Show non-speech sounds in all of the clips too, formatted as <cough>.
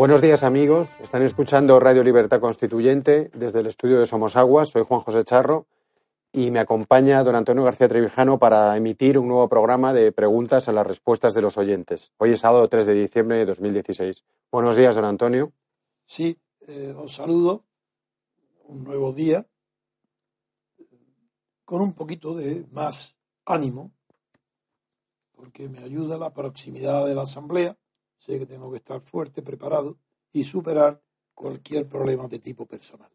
Buenos días amigos, están escuchando Radio Libertad Constituyente desde el estudio de Somos Aguas, soy Juan José Charro y me acompaña don Antonio García Trevijano para emitir un nuevo programa de preguntas a las respuestas de los oyentes. Hoy es sábado 3 de diciembre de 2016. Buenos días, don Antonio. Sí, eh, os saludo, un nuevo día, con un poquito de más ánimo, porque me ayuda la proximidad de la Asamblea sé que tengo que estar fuerte, preparado y superar cualquier problema de tipo personal.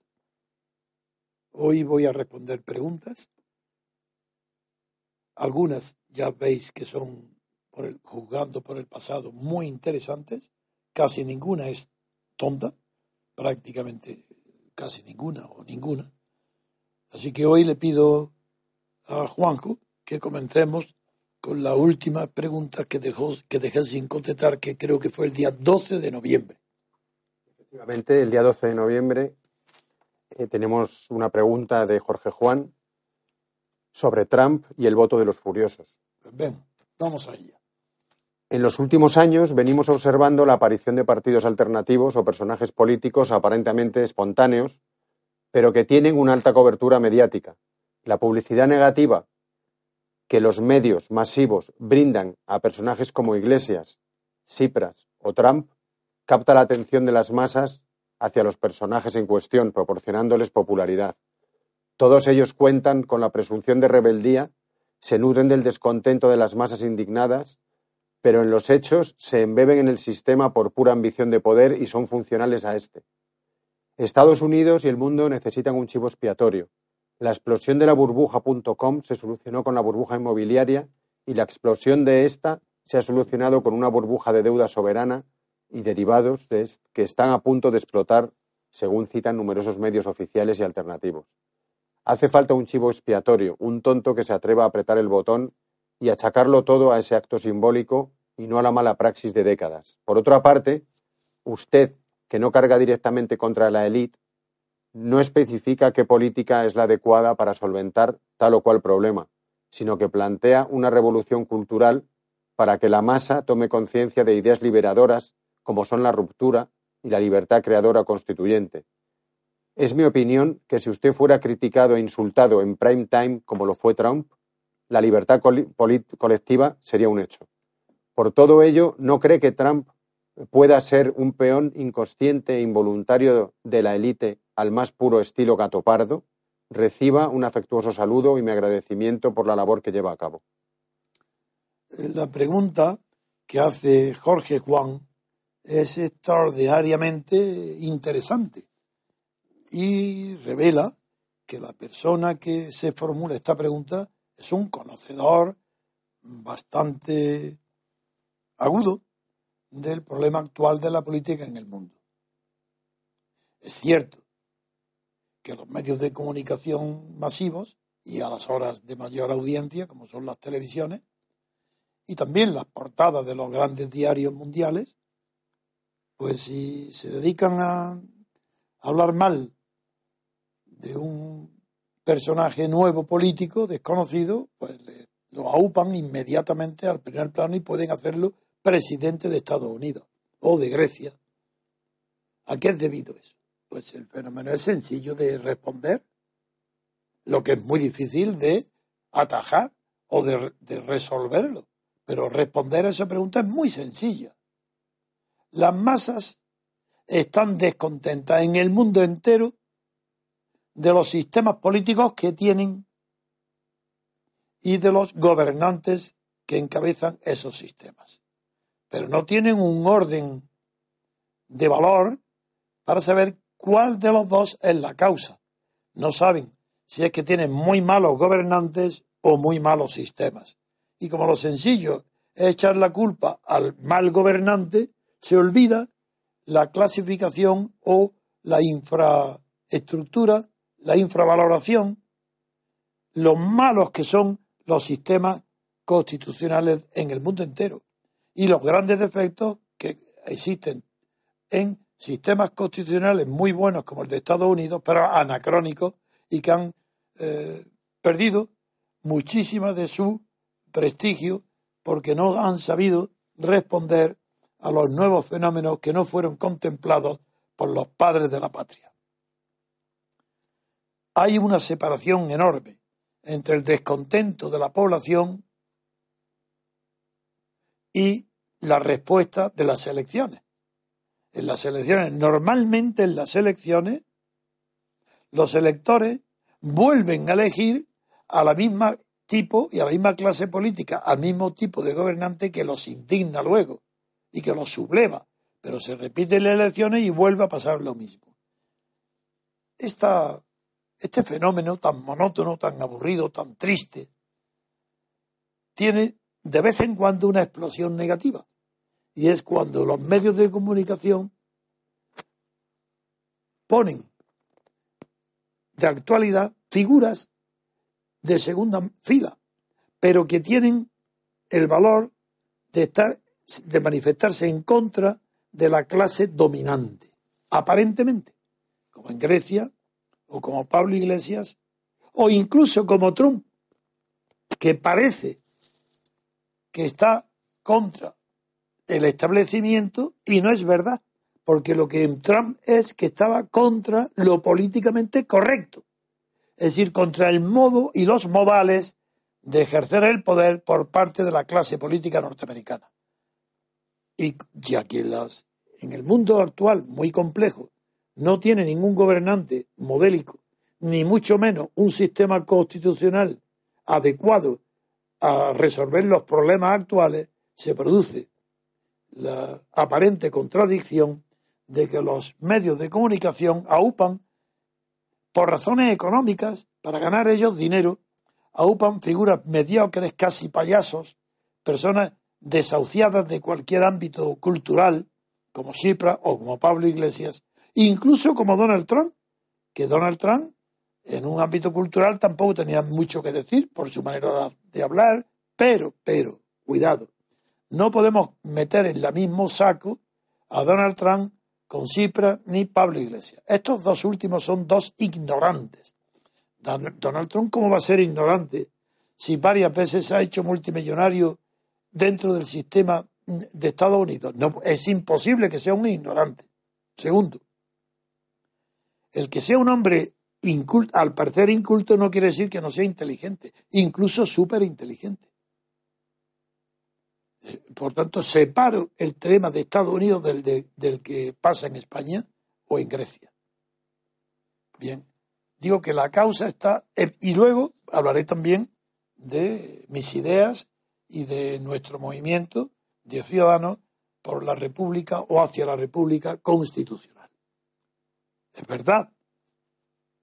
Hoy voy a responder preguntas. Algunas ya veis que son, por juzgando por el pasado, muy interesantes. Casi ninguna es tonta, prácticamente casi ninguna o ninguna. Así que hoy le pido a Juanjo que comencemos con la última pregunta que, dejó, que dejé sin contestar, que creo que fue el día 12 de noviembre. Efectivamente, el día 12 de noviembre eh, tenemos una pregunta de Jorge Juan sobre Trump y el voto de los furiosos. Ven, vamos allá. En los últimos años venimos observando la aparición de partidos alternativos o personajes políticos aparentemente espontáneos, pero que tienen una alta cobertura mediática. La publicidad negativa que los medios masivos brindan a personajes como Iglesias, Tsipras o Trump capta la atención de las masas hacia los personajes en cuestión, proporcionándoles popularidad. Todos ellos cuentan con la presunción de rebeldía, se nutren del descontento de las masas indignadas, pero en los hechos se embeben en el sistema por pura ambición de poder y son funcionales a éste. Estados Unidos y el mundo necesitan un chivo expiatorio, la explosión de la burbuja.com se solucionó con la burbuja inmobiliaria y la explosión de esta se ha solucionado con una burbuja de deuda soberana y derivados de que están a punto de explotar, según citan numerosos medios oficiales y alternativos. Hace falta un chivo expiatorio, un tonto que se atreva a apretar el botón y achacarlo todo a ese acto simbólico y no a la mala praxis de décadas. Por otra parte, usted, que no carga directamente contra la élite, no especifica qué política es la adecuada para solventar tal o cual problema, sino que plantea una revolución cultural para que la masa tome conciencia de ideas liberadoras como son la ruptura y la libertad creadora constituyente. Es mi opinión que si usted fuera criticado e insultado en prime time como lo fue Trump, la libertad colectiva sería un hecho. Por todo ello, ¿no cree que Trump pueda ser un peón inconsciente e involuntario de la élite al más puro estilo gato pardo, reciba un afectuoso saludo y mi agradecimiento por la labor que lleva a cabo. La pregunta que hace Jorge Juan es extraordinariamente interesante y revela que la persona que se formula esta pregunta es un conocedor bastante agudo del problema actual de la política en el mundo. Es cierto que los medios de comunicación masivos y a las horas de mayor audiencia, como son las televisiones, y también las portadas de los grandes diarios mundiales, pues si se dedican a hablar mal de un personaje nuevo político, desconocido, pues lo aupan inmediatamente al primer plano y pueden hacerlo presidente de Estados Unidos o de Grecia. ¿A qué es debido eso? Pues el fenómeno es sencillo de responder, lo que es muy difícil de atajar o de, resolverlo. Pero responder a esa pregunta es muy sencilla. Las masas están descontentas en el mundo entero de los sistemas políticos que tienen y de los gobernantes que encabezan esos sistemas. Pero no tienen un orden de valor para saber cuál de los dos es la causa. No saben si es que tienen muy malos gobernantes o muy malos sistemas. Y como lo sencillo es echar la culpa al mal gobernante, se olvida la clasificación o la infraestructura, la infravaloración, los malos que son los sistemas constitucionales en el mundo entero y los grandes defectos que existen en sistemas constitucionales muy buenos como el de Estados Unidos, pero anacrónicos y que han eh, perdido muchísima de su prestigio porque no han sabido responder a los nuevos fenómenos que no fueron contemplados por los padres de la patria. Hay una separación enorme entre el descontento de la población y la respuesta de las elecciones. En las elecciones, normalmente en las elecciones, los electores vuelven a elegir a la misma tipo y a la misma clase política, al mismo tipo de gobernante que los indigna luego y que los subleva, pero se repiten las elecciones y vuelve a pasar lo mismo. Esta, este fenómeno tan monótono, tan aburrido, tan triste, tiene de vez en cuando una explosión negativa. Y es cuando los medios de comunicación ponen de actualidad figuras de segunda fila, pero que tienen el valor de estar, de manifestarse en contra de la clase dominante, aparentemente, como en Grecia, o como Pablo Iglesias, o incluso como Trump, que parece que está contra el establecimiento y no es verdad, porque lo que Trump es que estaba contra lo políticamente correcto es decir, contra el modo y los modales de ejercer el poder por parte de la clase política norteamericana. Y ya que las, en el mundo actual, muy complejo, no tiene ningún gobernante modélico, ni mucho menos un sistema constitucional adecuado a resolver los problemas actuales, se produce la aparente contradicción de que los medios de comunicación aupan por razones económicas, para ganar ellos dinero, aupan figuras mediocres, casi payasos, personas desahuciadas de cualquier ámbito cultural, como Chipra o como Pablo Iglesias, incluso como Donald Trump, que Donald Trump en un ámbito cultural tampoco tenía mucho que decir por su manera de hablar, pero, pero, cuidado, no podemos meter en el mismo saco a Donald Trump con Cipra ni Pablo Iglesias. Estos dos últimos son dos ignorantes. Donald Trump, ¿cómo va a ser ignorante si varias veces ha hecho multimillonario dentro del sistema de Estados Unidos? No, es imposible que sea un ignorante. Segundo, el que sea un hombre inculto, al parecer inculto no quiere decir que no sea inteligente, incluso súper inteligente. Por tanto, separo el tema de Estados Unidos del, del que pasa en España o en Grecia. Bien, digo que la causa está, eh, y luego hablaré también de mis ideas y de nuestro movimiento de ciudadanos por la República o hacia la República constitucional. Es verdad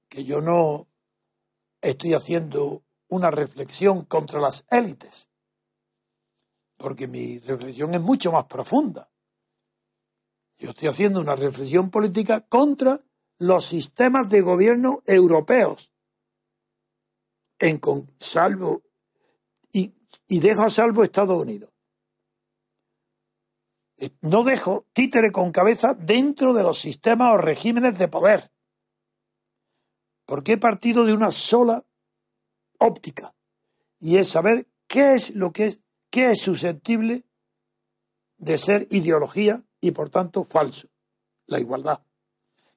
que yo no estoy haciendo una reflexión contra las élites, porque mi reflexión es mucho más profunda. Yo estoy haciendo una reflexión política contra los sistemas de gobierno europeos, salvo y, y dejo a salvo Estados Unidos. No dejo títere con cabeza dentro de los sistemas o regímenes de poder, porque he partido de una sola óptica, y es saber qué es lo que es ¿Qué es susceptible de ser ideología y por tanto falso? La igualdad.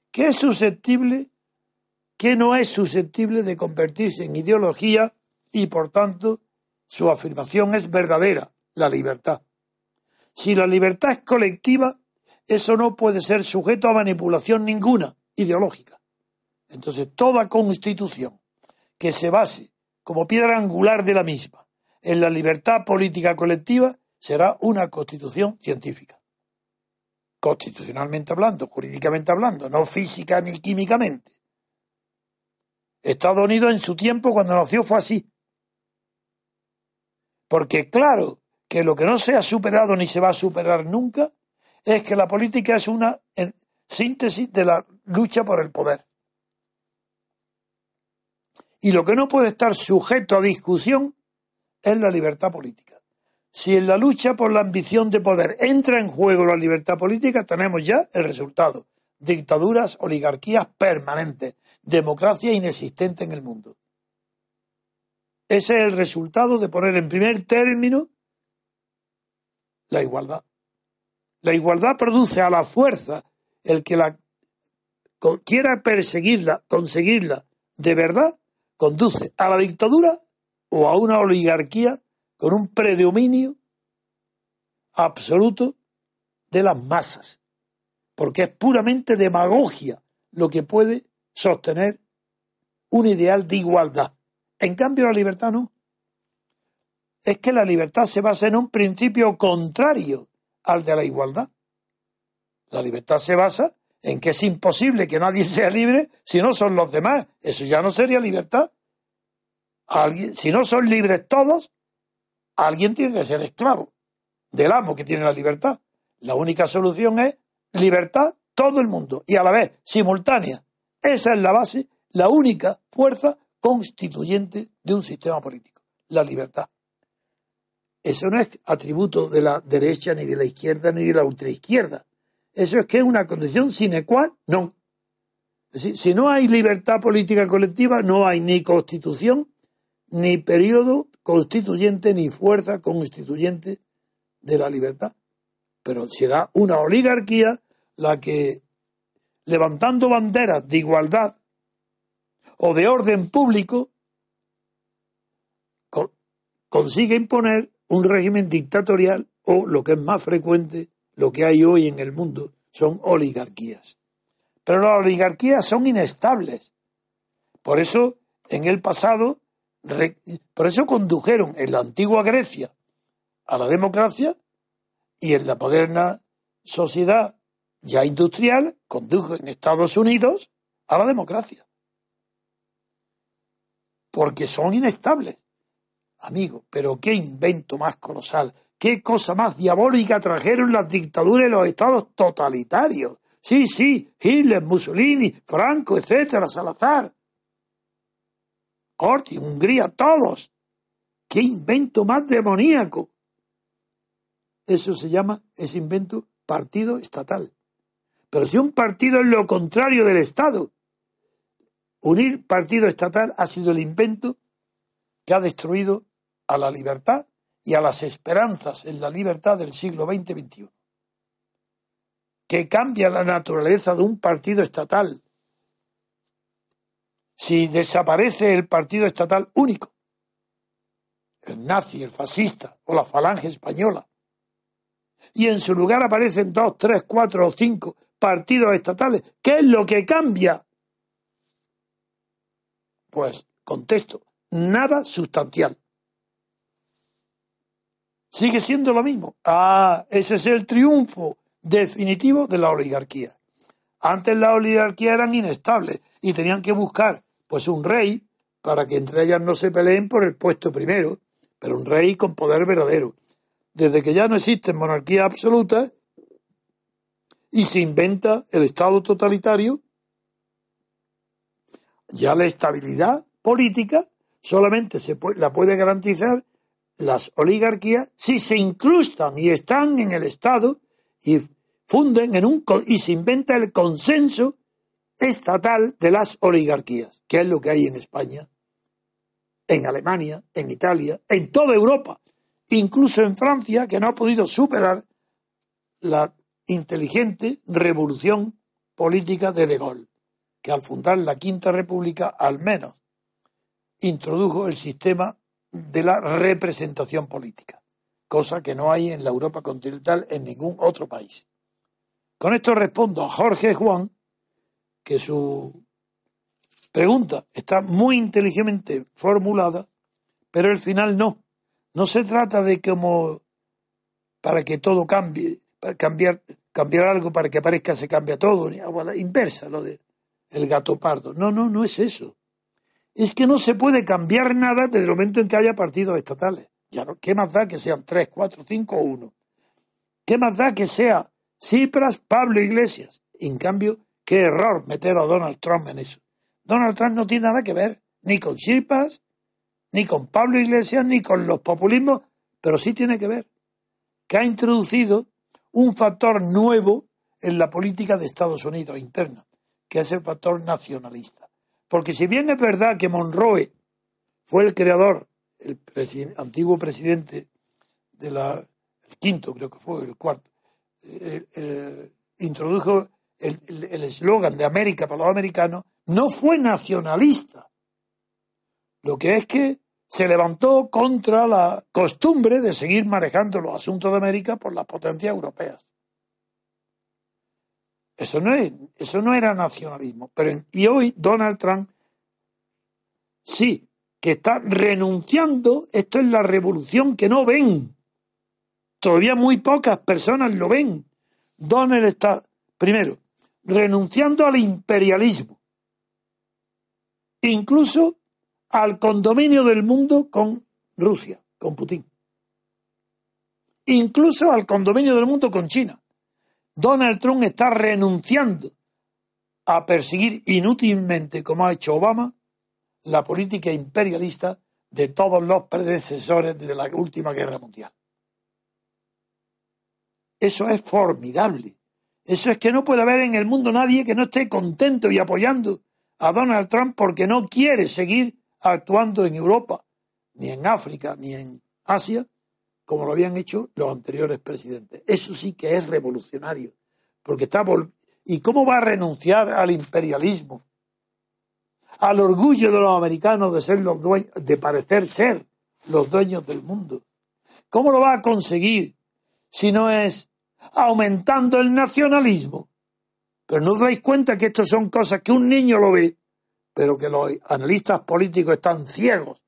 ¿Qué es susceptible, qué no es susceptible de convertirse en ideología y por tanto su afirmación es verdadera? La libertad. Si la libertad es colectiva, eso no puede ser sujeto a manipulación ninguna ideológica. Entonces, toda constitución que se base como piedra angular de la misma en la libertad política colectiva será una constitución científica. Constitucionalmente hablando, jurídicamente hablando, no física ni químicamente. Estados Unidos en su tiempo, cuando nació, fue así. Porque claro que lo que no se ha superado ni se va a superar nunca es que la política es una síntesis de la lucha por el poder. Y lo que no puede estar sujeto a discusión es la libertad política. Si en la lucha por la ambición de poder entra en juego la libertad política, tenemos ya el resultado. Dictaduras, oligarquías permanentes, democracia inexistente en el mundo. Ese es el resultado de poner en primer término la igualdad. La igualdad produce a la fuerza el que la quiera perseguirla, conseguirla de verdad, conduce a la dictadura o a una oligarquía con un predominio absoluto de las masas, porque es puramente demagogia lo que puede sostener un ideal de igualdad. En cambio, la libertad no. Es que la libertad se basa en un principio contrario al de la igualdad. La libertad se basa en que es imposible que nadie sea libre si no son los demás. Eso ya no sería libertad. Alguien, si no son libres todos, alguien tiene que ser esclavo del amo que tiene la libertad. La única solución es libertad todo el mundo y a la vez simultánea. Esa es la base, la única fuerza constituyente de un sistema político, la libertad. Eso no es atributo de la derecha, ni de la izquierda, ni de la ultraizquierda. Eso es que es una condición sine qua non. Si no hay libertad política colectiva, no hay ni constitución, ni periodo constituyente, ni fuerza constituyente de la libertad. Pero será una oligarquía la que, levantando banderas de igualdad o de orden público, consigue imponer un régimen dictatorial o, lo que es más frecuente, lo que hay hoy en el mundo son oligarquías. Pero las oligarquías son inestables. Por eso, en el pasado, por eso condujeron en la antigua Grecia a la democracia y en la moderna sociedad ya industrial condujo en Estados Unidos a la democracia. Porque son inestables. Amigo, pero qué invento más colosal qué cosa más diabólica trajeron las dictaduras y los estados totalitarios. Sí, sí, Hitler, Mussolini, Franco, etcétera, Salazar. Corti, Hungría, todos. ¡Qué invento más demoníaco! Eso se llama, ese invento, partido estatal. Pero si un partido es lo contrario del Estado, unir partido estatal ha sido el invento que ha destruido a la libertad y a las esperanzas en la libertad del siglo XX-XXI, que cambia la naturaleza de un partido estatal. Si desaparece el partido estatal único, el nazi, el fascista o la falange española, y en su lugar aparecen dos, tres, cuatro o cinco partidos estatales, ¿qué es lo que cambia? Pues, contesto, nada sustancial sigue siendo lo mismo. Ah, ese es el triunfo definitivo de la oligarquía. Antes las oligarquías eran inestables y tenían que buscar pues un rey para que entre ellas no se peleen por el puesto primero, pero un rey con poder verdadero. Desde que ya no existen monarquías absolutas y se inventa el Estado totalitario, ya la estabilidad política solamente se la puede garantizar las oligarquías si se incrustan y están en el Estado y funden en un y se inventa el consenso estatal de las oligarquías, que es lo que hay en España, en Alemania, en Italia, en toda Europa, incluso en Francia, que no ha podido superar la inteligente revolución política de De Gaulle, que al fundar la Quinta República al menos introdujo el sistema de la representación política, cosa que no hay en la Europa continental en ningún otro país. Con esto respondo a Jorge Juan que su pregunta está muy inteligentemente formulada, pero el final no. No se trata de como para que todo cambie, para cambiar, cambiar algo para que parezca se cambia todo, ni la inversa, lo de el gato pardo. No, no, no es eso. Es que no se puede cambiar nada desde el momento en que haya partidos estatales. Ya no, ¿Qué más da que sean tres, cuatro, cinco o uno? ¿Qué más da que sea Cipras, Pablo Iglesias? En cambio, qué error meter a Donald Trump en eso. Donald Trump no tiene nada que ver ni con Cipras, ni con Pablo Iglesias, ni con los populismos, pero sí tiene que ver que ha introducido un factor nuevo en la política de Estados Unidos interna, que es el factor nacionalista. Porque si bien es verdad que Monroe fue el creador, el antiguo presidente de el quinto creo que fue, el cuarto, introdujo el eslogan de América para los americanos, no fue nacionalista. Lo que es que se levantó contra la costumbre de seguir manejando los asuntos de América por las potencias europeas. Eso no, es, eso no era nacionalismo. Pero y hoy Donald Trump sí que está renunciando, esto es la revolución que no ven. Todavía muy pocas personas lo ven. Donald está, primero, renunciando al imperialismo. Incluso al condominio del mundo con Rusia, con Putin. Incluso al condominio del mundo con China. Donald Trump está renunciando a perseguir inútilmente, como ha hecho Obama, la política imperialista de todos los predecesores de la última guerra mundial. Eso es formidable. Eso es que no puede haber en el mundo nadie que no esté contento y apoyando a Donald Trump porque no quiere seguir actuando en Europa, ni en África, ni en Asia, como lo habían hecho los anteriores presidentes. Eso sí que es revolucionario, porque está ¿Y cómo va a renunciar al imperialismo? Al orgullo de los americanos de ser los dueños, de parecer ser los dueños del mundo. ¿Cómo lo va a conseguir si no es aumentando el nacionalismo? Pero no os dais cuenta que esto son cosas que un niño lo ve pero que los analistas políticos están ciegos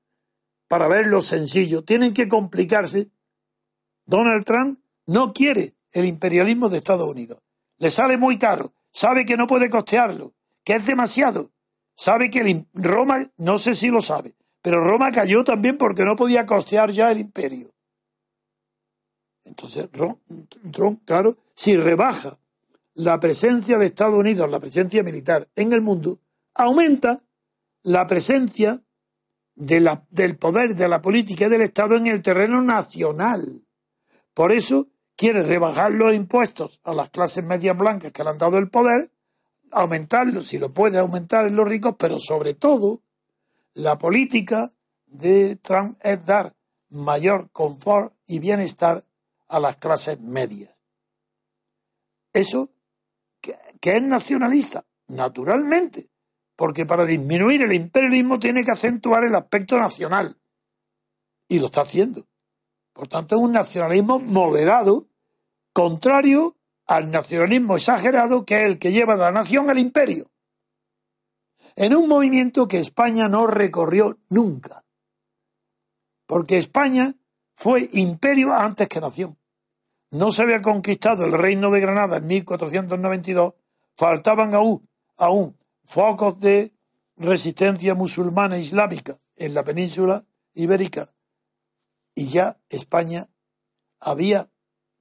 para ver lo sencillo, tienen que complicarse. Donald Trump no quiere el imperialismo de Estados Unidos. Le sale muy caro, sabe que no puede costearlo, que es demasiado. Sabe que Roma, no sé si lo sabe, pero Roma cayó también porque no podía costear ya el imperio. Entonces, Trump, claro, si rebaja la presencia de Estados Unidos, la presencia militar en el mundo, aumenta la presencia del poder de la política y del Estado en el terreno nacional. Por eso quiere rebajar los impuestos a las clases medias blancas que le han dado el poder, aumentarlos, si lo puede aumentar en los ricos, pero sobre todo la política de Trump es dar mayor confort y bienestar a las clases medias. Eso que es nacionalista, naturalmente, porque para disminuir el imperialismo tiene que acentuar el aspecto nacional. Y lo está haciendo. Por tanto, es un nacionalismo moderado, contrario al nacionalismo exagerado que es el que lleva de la nación al imperio. En un movimiento que España no recorrió nunca. Porque España fue imperio antes que nación. No se había conquistado el reino de Granada en 1492, faltaban aún, aún focos de resistencia musulmana islámica en la península ibérica. Y ya España había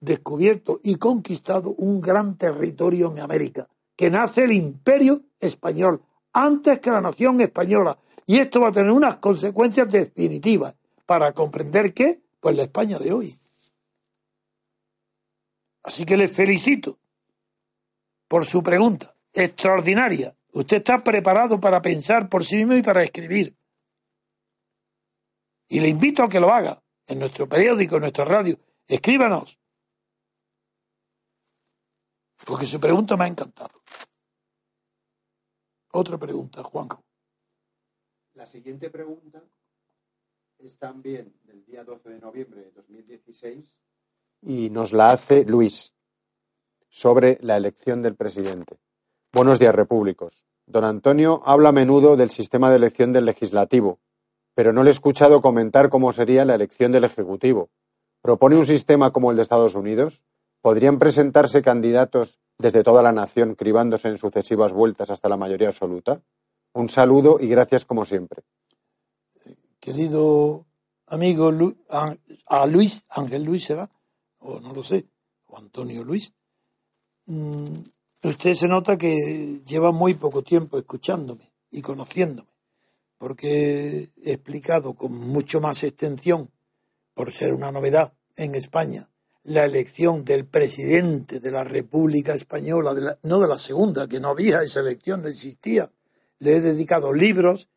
descubierto y conquistado un gran territorio en América, que nace el imperio español, antes que la nación española. Y esto va a tener unas consecuencias definitivas para comprender qué, pues la España de hoy. Así que les felicito por su pregunta, extraordinaria, Usted está preparado para pensar por sí mismo y para escribir. Y le invito a que lo haga en nuestro periódico, en nuestra radio. Escríbanos. Porque su pregunta me ha encantado. Otra pregunta, Juanjo. La siguiente pregunta es también del día 12 de noviembre de 2016 y nos la hace Luis sobre la elección del presidente. Buenos días, repúblicos. Don Antonio habla a menudo del sistema de elección del legislativo, pero no le he escuchado comentar cómo sería la elección del Ejecutivo. ¿Propone un sistema como el de Estados Unidos? ¿Podrían presentarse candidatos desde toda la nación, cribándose en sucesivas vueltas hasta la mayoría absoluta? Un saludo y gracias como siempre. Querido amigo a Luis, Ángel Luis será, o no lo sé, o Antonio Luis, mm, usted se nota que lleva muy poco tiempo escuchándome y conociéndome, porque he explicado con mucho más extensión, por ser una novedad en España, la elección del presidente de la República Española, no de la segunda, que no había esa elección, no existía. Le he dedicado libros,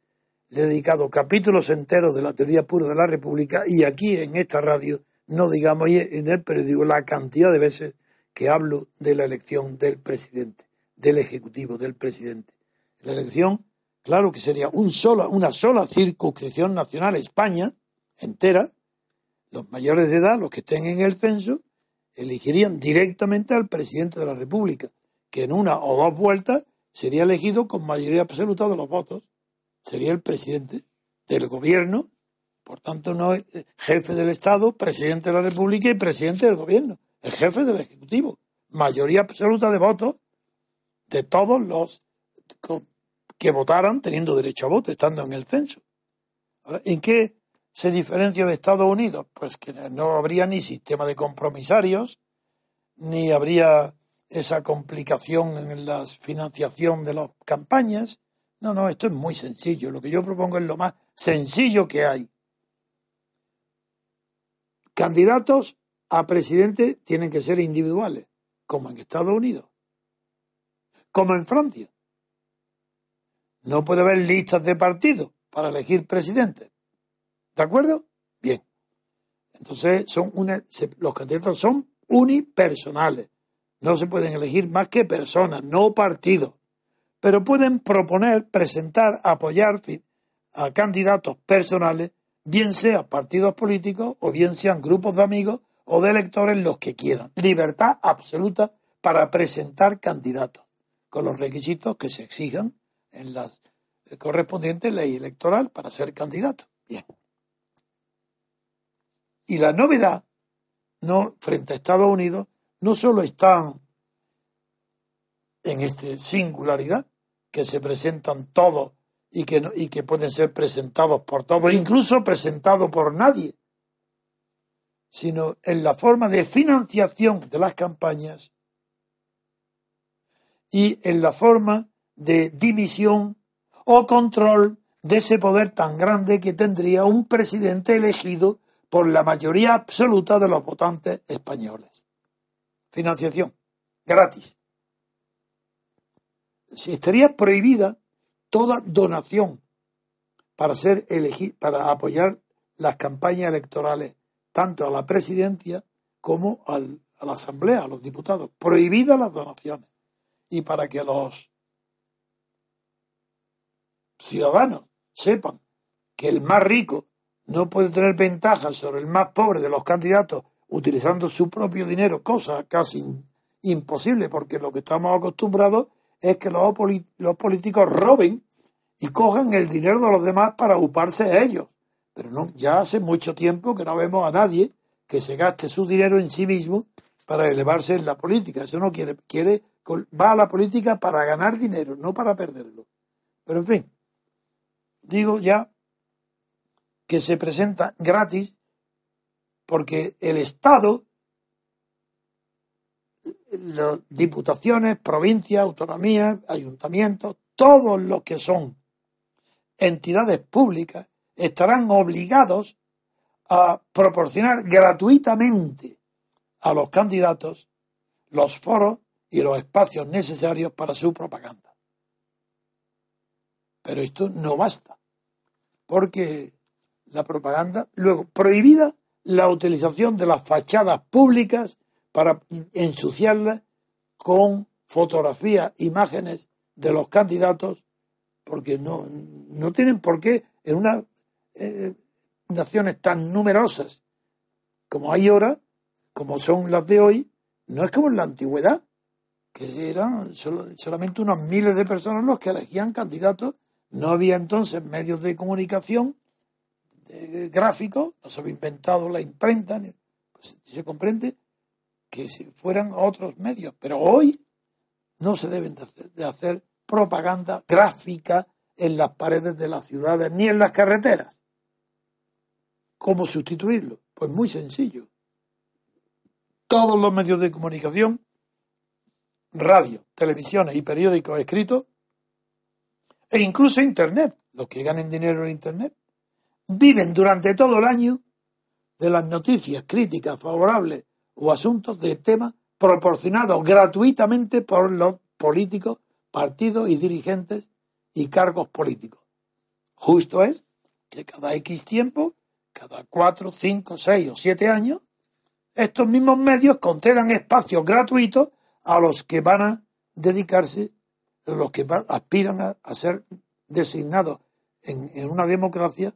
he dedicado capítulos enteros de la teoría pura de la República y aquí en esta radio, no digamos en el periódico, la cantidad de veces que hablo de la elección del presidente, del Ejecutivo, del presidente. La elección, claro que sería una sola circunscripción nacional, España entera, los mayores de edad, los que estén en el censo, elegirían directamente al presidente de la República, que en una o dos vueltas sería elegido con mayoría absoluta de los votos. Sería el presidente del gobierno, por tanto no jefe del Estado, presidente de la República y presidente del gobierno, el jefe del Ejecutivo. Mayoría absoluta de votos de todos los que votaran teniendo derecho a voto, estando en el censo. ¿En qué se diferencia de Estados Unidos? Pues que no habría ni sistema de compromisarios, ni habría esa complicación en la financiación de las campañas. No, no, esto es muy sencillo. Lo que yo propongo es lo más sencillo que hay. Candidatos a presidente tienen que ser individuales, como en Estados Unidos, como en Francia. No puede haber listas de partidos para elegir presidente. ¿De acuerdo? Bien. Entonces, son los candidatos son unipersonales. No se pueden elegir más que personas, no partidos. Pero pueden proponer, presentar, apoyar a candidatos personales, bien sean partidos políticos o bien sean grupos de amigos o de electores los que quieran. Libertad absoluta para presentar candidatos, con los requisitos que se exijan en la correspondiente ley electoral para ser candidato. Bien. Y la novedad, no, frente a Estados Unidos, no solo está en esta singularidad, que se presentan todos y que, y que pueden ser presentados por todos, incluso presentados por nadie, sino en la forma de financiación de las campañas y en la forma de dimisión o control de ese poder tan grande que tendría un presidente elegido por la mayoría absoluta de los votantes españoles. Financiación, gratis. Estaría prohibida toda donación para ser elegir, para apoyar las campañas electorales, tanto a la presidencia como a la asamblea, a los diputados. Prohibidas las donaciones. Y para que los ciudadanos sepan que el más rico no puede tener ventaja sobre el más pobre de los candidatos utilizando su propio dinero, cosa casi imposible, porque lo que estamos acostumbrados es que los, los políticos roben y cojan el dinero de los demás para ocuparse de ellos. Pero no, ya hace mucho tiempo que no vemos a nadie que se gaste su dinero en sí mismo para elevarse en la política. Eso no quiere, quiere, va a la política para ganar dinero, no para perderlo. Pero en fin, digo ya que se presenta gratis porque el Estado, las diputaciones, provincias, autonomías, ayuntamientos, todos los que son entidades públicas estarán obligados a proporcionar gratuitamente a los candidatos los foros y los espacios necesarios para su propaganda. Pero esto no basta, porque la propaganda. Luego, prohibida la utilización de las fachadas públicas para ensuciarlas con fotografías, imágenes de los candidatos, porque no, no tienen por qué en unas eh, naciones tan numerosas como hay ahora, como son las de hoy, no es como en la antigüedad, que eran solamente unos miles de personas los que elegían candidatos. No había entonces medios de comunicación gráficos, no se había inventado la imprenta, pues se comprende que si fueran otros medios. Pero hoy no se deben de hacer propaganda gráfica en las paredes de las ciudades ni en las carreteras. ¿Cómo sustituirlo? Pues muy sencillo. Todos los medios de comunicación, radio, televisiones y periódicos escritos, e incluso Internet, los que ganen dinero en Internet, viven durante todo el año de las noticias, críticas, favorables o asuntos de temas proporcionados gratuitamente por los políticos, partidos y dirigentes y cargos políticos. Justo es que cada X tiempo cada cuatro, cinco, seis o siete años, estos mismos medios concedan espacios gratuitos a los que van a dedicarse, los que aspiran a, ser designados en, en, una democracia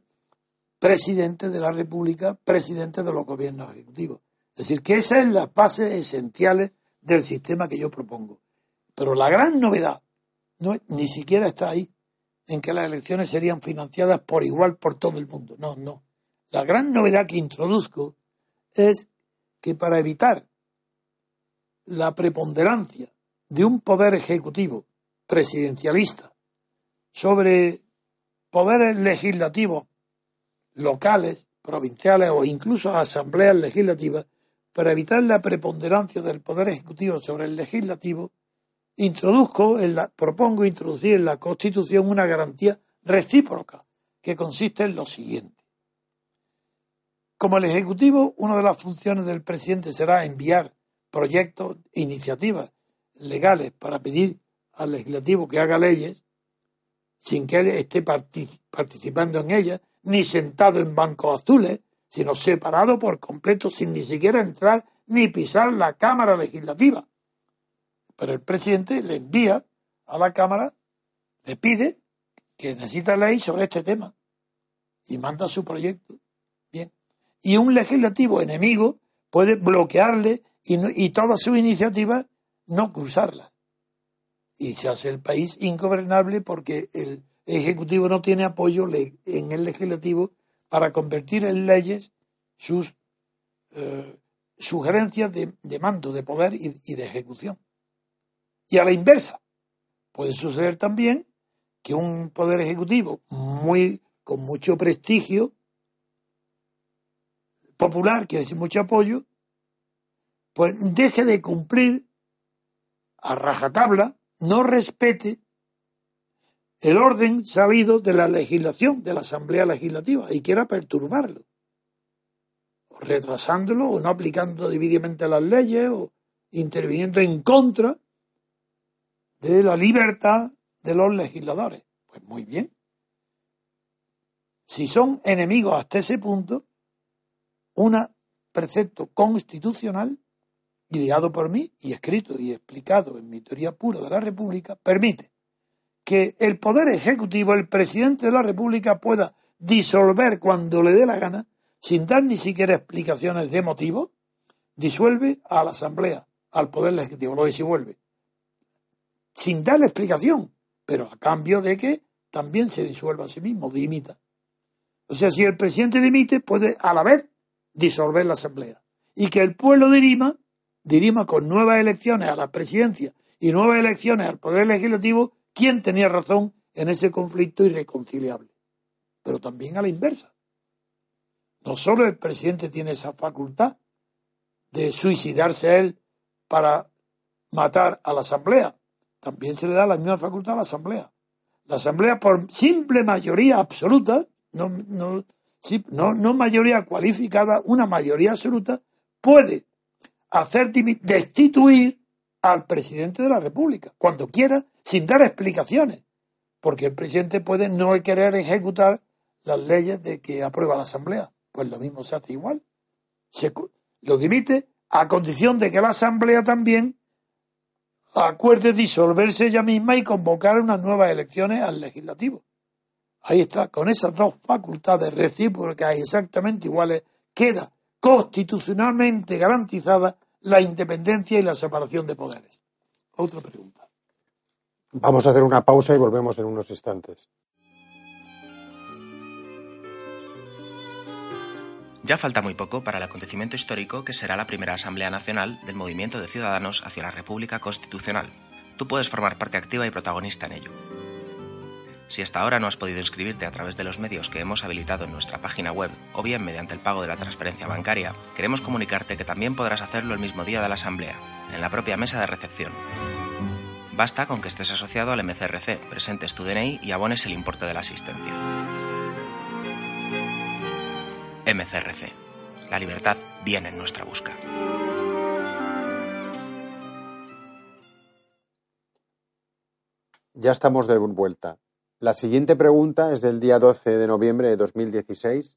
presidente de la República, presidente de los gobiernos ejecutivos. Es decir, que esa es la base esenciales del sistema que yo propongo. Pero la gran novedad no, ni siquiera está ahí, en que las elecciones serían financiadas por igual por todo el mundo. No, no. La gran novedad que introduzco es que para evitar la preponderancia de un poder ejecutivo presidencialista sobre poderes legislativos locales, provinciales o incluso asambleas legislativas, para evitar la preponderancia del poder ejecutivo sobre el legislativo, introduzco, en la, propongo introducir en la Constitución una garantía recíproca que consiste en lo siguiente. Como el Ejecutivo, una de las funciones del presidente será enviar proyectos e iniciativas legales para pedir al legislativo que haga leyes, sin que él esté participando en ellas, ni sentado en bancos azules, sino separado por completo, sin ni siquiera entrar ni pisar la Cámara Legislativa. Pero el presidente le envía a la Cámara, le pide que necesita ley sobre este tema y manda su proyecto y un legislativo enemigo puede bloquearle y, todas sus iniciativas no cruzarlas. Y se hace el país ingobernable porque el Ejecutivo no tiene apoyo en el legislativo para convertir en leyes sus eh, sugerencias de, mando, de poder y, de ejecución. Y a la inversa, puede suceder también que un poder ejecutivo muy con mucho prestigio popular, que es mucho apoyo, pues deje de cumplir a rajatabla, no respete el orden salido de la legislación, de la Asamblea Legislativa, y quiera perturbarlo, retrasándolo o no aplicando debidamente las leyes o interviniendo en contra de la libertad de los legisladores. Pues muy bien. Si son enemigos hasta ese punto, un precepto constitucional ideado por mí y escrito y explicado en mi teoría pura de la República, permite que el Poder Ejecutivo, el presidente de la República, pueda disolver cuando le dé la gana, sin dar ni siquiera explicaciones de motivo, disuelve a la Asamblea, al Poder Legislativo, lo disuelve, sin darle explicación, pero a cambio de que también se disuelva a sí mismo, dimita. O sea, si el presidente dimite, puede a la vez disolver la Asamblea. Y que el pueblo dirima, dirima con nuevas elecciones a la presidencia y nuevas elecciones al Poder Legislativo, quién tenía razón en ese conflicto irreconciliable. Pero también a la inversa. No solo el presidente tiene esa facultad de suicidarse él para matar a la Asamblea, también se le da la misma facultad a la Asamblea. La Asamblea, por simple mayoría absoluta, no, no, no, no mayoría cualificada, una mayoría absoluta, puede hacer destituir al presidente de la República cuando quiera, sin dar explicaciones, porque el presidente puede no querer ejecutar las leyes de que aprueba la Asamblea. Pues lo mismo se hace igual. Se, lo dimite a condición de que la Asamblea también acuerde disolverse ella misma y convocar unas nuevas elecciones al legislativo. Ahí está, con esas dos facultades recíprocas exactamente iguales, queda constitucionalmente garantizada la independencia y la separación de poderes. Otra pregunta. Vamos a hacer una pausa y volvemos en unos instantes. Ya falta muy poco para el acontecimiento histórico que será la primera Asamblea Nacional del Movimiento de Ciudadanos hacia la República Constitucional. Tú puedes formar parte activa y protagonista en ello. Si hasta ahora no has podido inscribirte a través de los medios que hemos habilitado en nuestra página web o bien mediante el pago de la transferencia bancaria, queremos comunicarte que también podrás hacerlo el mismo día de la Asamblea, en la propia mesa de recepción. Basta con que estés asociado al MCRC, presentes tu DNI y abones el importe de la asistencia. MCRC. La libertad viene en nuestra busca. Ya estamos de vuelta. La siguiente pregunta es del día 12 de noviembre de 2016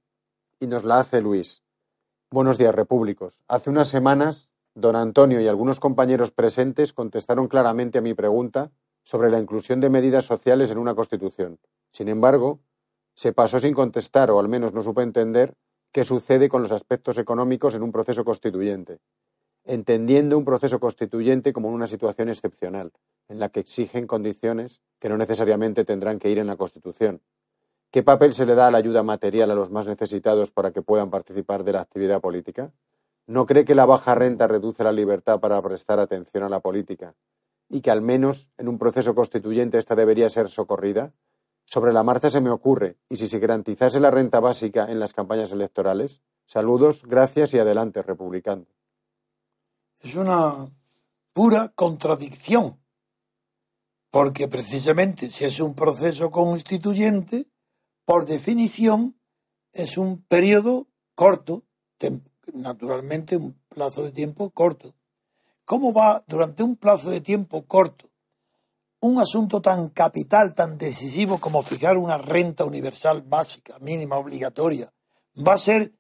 y nos la hace Luis. Buenos días, repúblicos. Hace unas semanas, don Antonio y algunos compañeros presentes contestaron claramente a mi pregunta sobre la inclusión de medidas sociales en una Constitución. Sin embargo, se pasó sin contestar, o al menos no supe entender, qué sucede con los aspectos económicos en un proceso constituyente, entendiendo un proceso constituyente como una situación excepcional, en la que exigen condiciones que no necesariamente tendrán que ir en la Constitución. ¿Qué papel se le da a la ayuda material a los más necesitados para que puedan participar de la actividad política? ¿No cree que la baja renta reduce la libertad para prestar atención a la política y que al menos en un proceso constituyente esta debería ser socorrida? Sobre la marcha se me ocurre, y si se garantizase la renta básica en las campañas electorales, saludos, gracias y adelante, republicano. Es una pura contradicción, porque precisamente si es un proceso constituyente, por definición es un periodo corto, naturalmente un plazo de tiempo corto. ¿Cómo va durante un plazo de tiempo corto un asunto tan capital, tan decisivo como fijar una renta universal básica, mínima, obligatoria, va a ser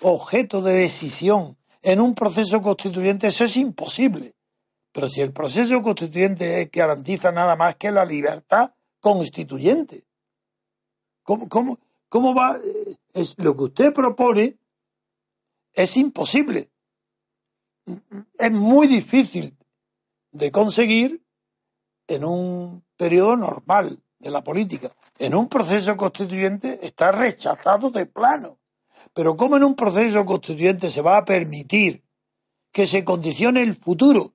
objeto de decisión en un proceso constituyente, eso es imposible. Pero si el proceso constituyente garantiza nada más que la libertad constituyente, ¿cómo, cómo, cómo va? Es, lo que usted propone es imposible. Es muy difícil de conseguir en un periodo normal de la política. En un proceso constituyente está rechazado de plano. Pero ¿cómo en un proceso constituyente se va a permitir que se condicione el futuro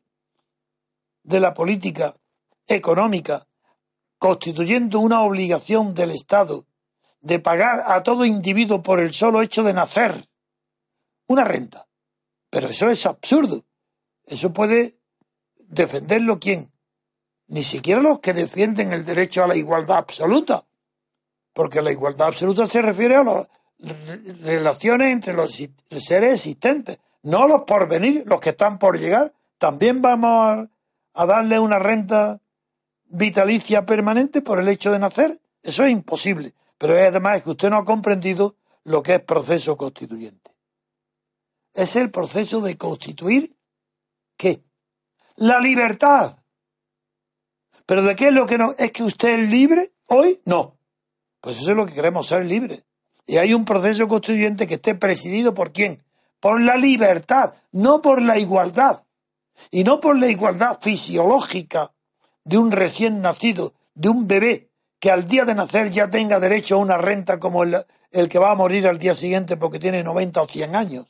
de la política económica, constituyendo una obligación del Estado de pagar a todo individuo por el solo hecho de nacer una renta? Pero eso es absurdo. Eso puede defenderlo quién? ni siquiera los que defienden el derecho a la igualdad absoluta, porque la igualdad absoluta se refiere a las relaciones entre los seres existentes, no los por venir, los que están por llegar. También vamos a, a darle una renta vitalicia permanente por el hecho de nacer. Eso es imposible. Pero es además que usted no ha comprendido lo que es proceso constituyente. Es el proceso de constituir ¿qué? La libertad. Pero ¿de qué es lo que no? ¿Es que usted es libre hoy? No. Pues eso es lo que queremos, ser libres. Y hay un proceso constituyente que esté presidido por quién? Por la libertad, no por la igualdad. Y no por la igualdad fisiológica de un recién nacido, de un bebé que al día de nacer ya tenga derecho a una renta como el, el que va a morir al día siguiente porque tiene 90 o 100 años.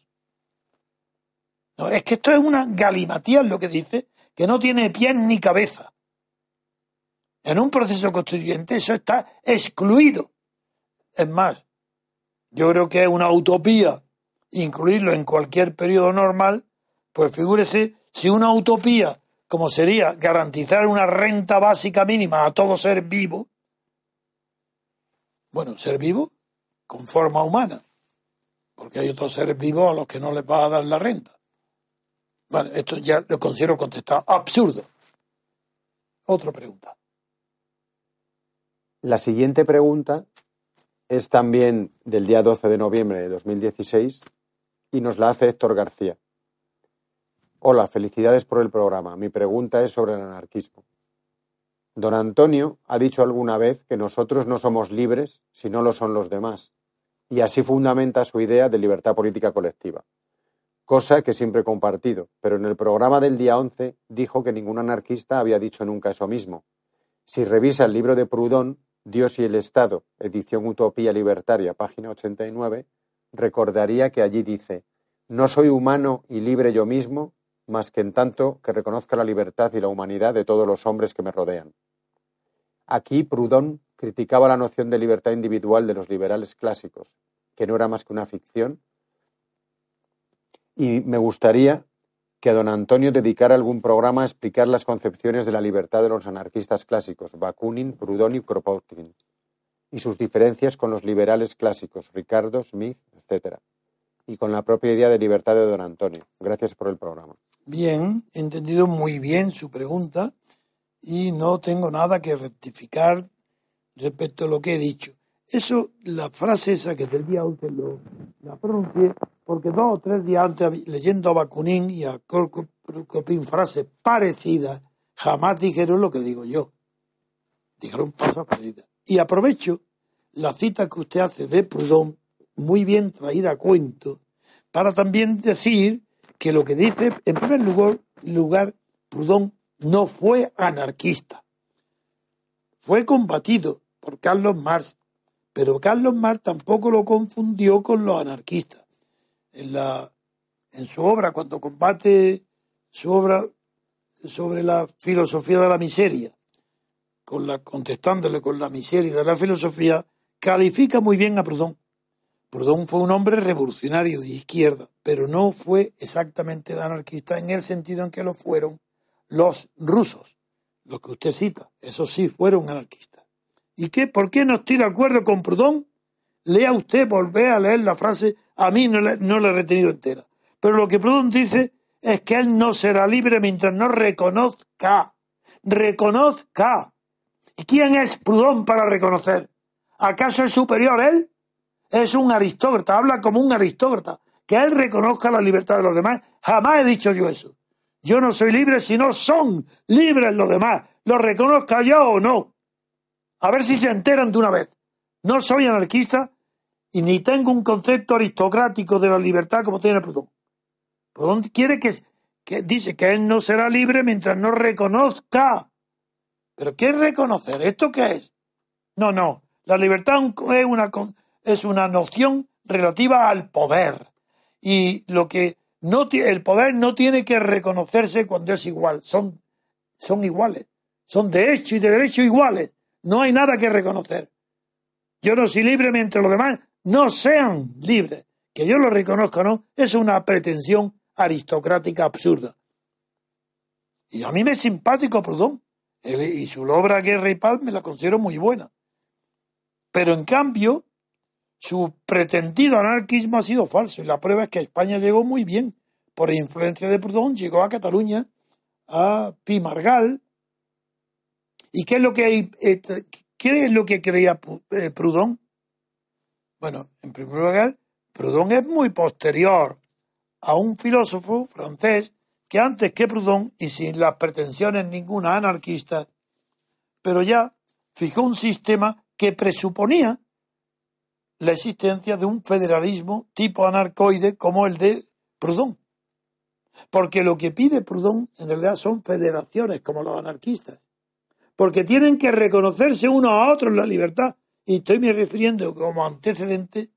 No, es que esto es una galimatía lo que dice, que no tiene pies ni cabeza. En un proceso constituyente eso está excluido. Es más, yo creo que es una utopía incluirlo en cualquier periodo normal, pues figúrese si una utopía, como sería garantizar una renta básica mínima a todo ser vivo, bueno, ser vivo con forma humana, porque hay otros seres vivos a los que no les va a dar la renta. Bueno, esto ya lo considero contestado. Absurdo. Otra pregunta. La siguiente pregunta es también del día 12 de noviembre de 2016 y nos la hace Héctor García. Hola, felicidades por el programa. Mi pregunta es sobre el anarquismo. Don Antonio ha dicho alguna vez que nosotros no somos libres si no lo son los demás, y así fundamenta su idea de libertad política colectiva. Cosa que siempre he compartido, pero en el programa del día 11 dijo que ningún anarquista había dicho nunca eso mismo. Si revisa el libro de Proudhon, Dios y el Estado, edición Utopía Libertaria, página 89, recordaría que allí dice, no soy humano y libre yo mismo, más que en tanto que reconozca la libertad y la humanidad de todos los hombres que me rodean. Aquí Proudhon criticaba la noción de libertad individual de los liberales clásicos, que no era más que una ficción, y me gustaría que don Antonio dedicara algún programa a explicar las concepciones de la libertad de los anarquistas clásicos, Bakunin, Proudhon y Kropotkin, y sus diferencias con los liberales clásicos, Ricardo, Smith, etc., y con la propia idea de libertad de don Antonio. Gracias por el programa. Bien, he entendido muy bien su pregunta y no tengo nada que rectificar respecto a lo que he dicho. Eso, la frase esa que del día 11 lo, la pronuncié porque dos o tres días antes, leyendo a Bakunin y a Kropotkin frases parecidas, jamás dijeron lo que digo yo. Dijeron cosas parecidas. Y aprovecho la cita que usted hace de Proudhon, muy bien traída a cuento, para también decir que lo que dice, en primer lugar, lugar Proudhon no fue anarquista. Fue combatido por Carlos Marx, pero Carlos Marx tampoco lo confundió con los anarquistas. En, la, en su obra, cuando combate su obra sobre la filosofía de la miseria, con la, contestándole con la miseria de la filosofía, califica muy bien a Proudhon. Proudhon fue un hombre revolucionario de izquierda, pero no fue exactamente anarquista en el sentido en que lo fueron los rusos, los que usted cita. Esos sí fueron anarquistas. ¿Y qué? ¿Por qué no estoy de acuerdo con Proudhon? Lea usted, volvé a leer la frase, a mí no, no la he retenido entera. Pero lo que Proudhon dice es que él no será libre mientras no reconozca, reconozca. ¿Y quién es Proudhon para reconocer? ¿Acaso es superior él? es un aristócrata, habla como un aristócrata, que él reconozca la libertad de los demás. Jamás he dicho yo eso. Yo no soy libre si no son libres los demás, lo reconozca yo o no. A ver si se enteran de una vez. No soy anarquista y ni tengo un concepto aristocrático de la libertad como tiene Proudhon. Proudhon quiere que, que dice que él no será libre mientras no reconozca. ¿Pero qué es reconocer? ¿Esto qué es? No, no. La libertad es una, es una noción relativa al poder. Y lo que no el poder no tiene que reconocerse cuando es igual, son, son iguales, son de hecho y de derecho iguales. No hay nada que reconocer. Yo no soy libre mientras los demás no sean libres. Que yo lo reconozca no es una pretensión aristocrática absurda. Y a mí me es simpático perdón y su obra Guerra y Paz me la considero muy buena. Pero en cambio, su pretendido anarquismo ha sido falso y la prueba es que España llegó muy bien. Por influencia de Proudhon llegó a Cataluña, a Pimargal. ¿Y qué es lo que, eh, qué es lo que creía eh, Proudhon? Bueno, en primer lugar, Proudhon es muy posterior a un filósofo francés que antes que Proudhon, y sin las pretensiones ninguna anarquista, pero ya fijó un sistema que presuponía la existencia de un federalismo tipo anarcoide como el de Proudhon. Porque lo que pide Proudhon en realidad son federaciones como los anarquistas. Porque tienen que reconocerse unos a otros la libertad. Y estoy me refiriendo como antecedente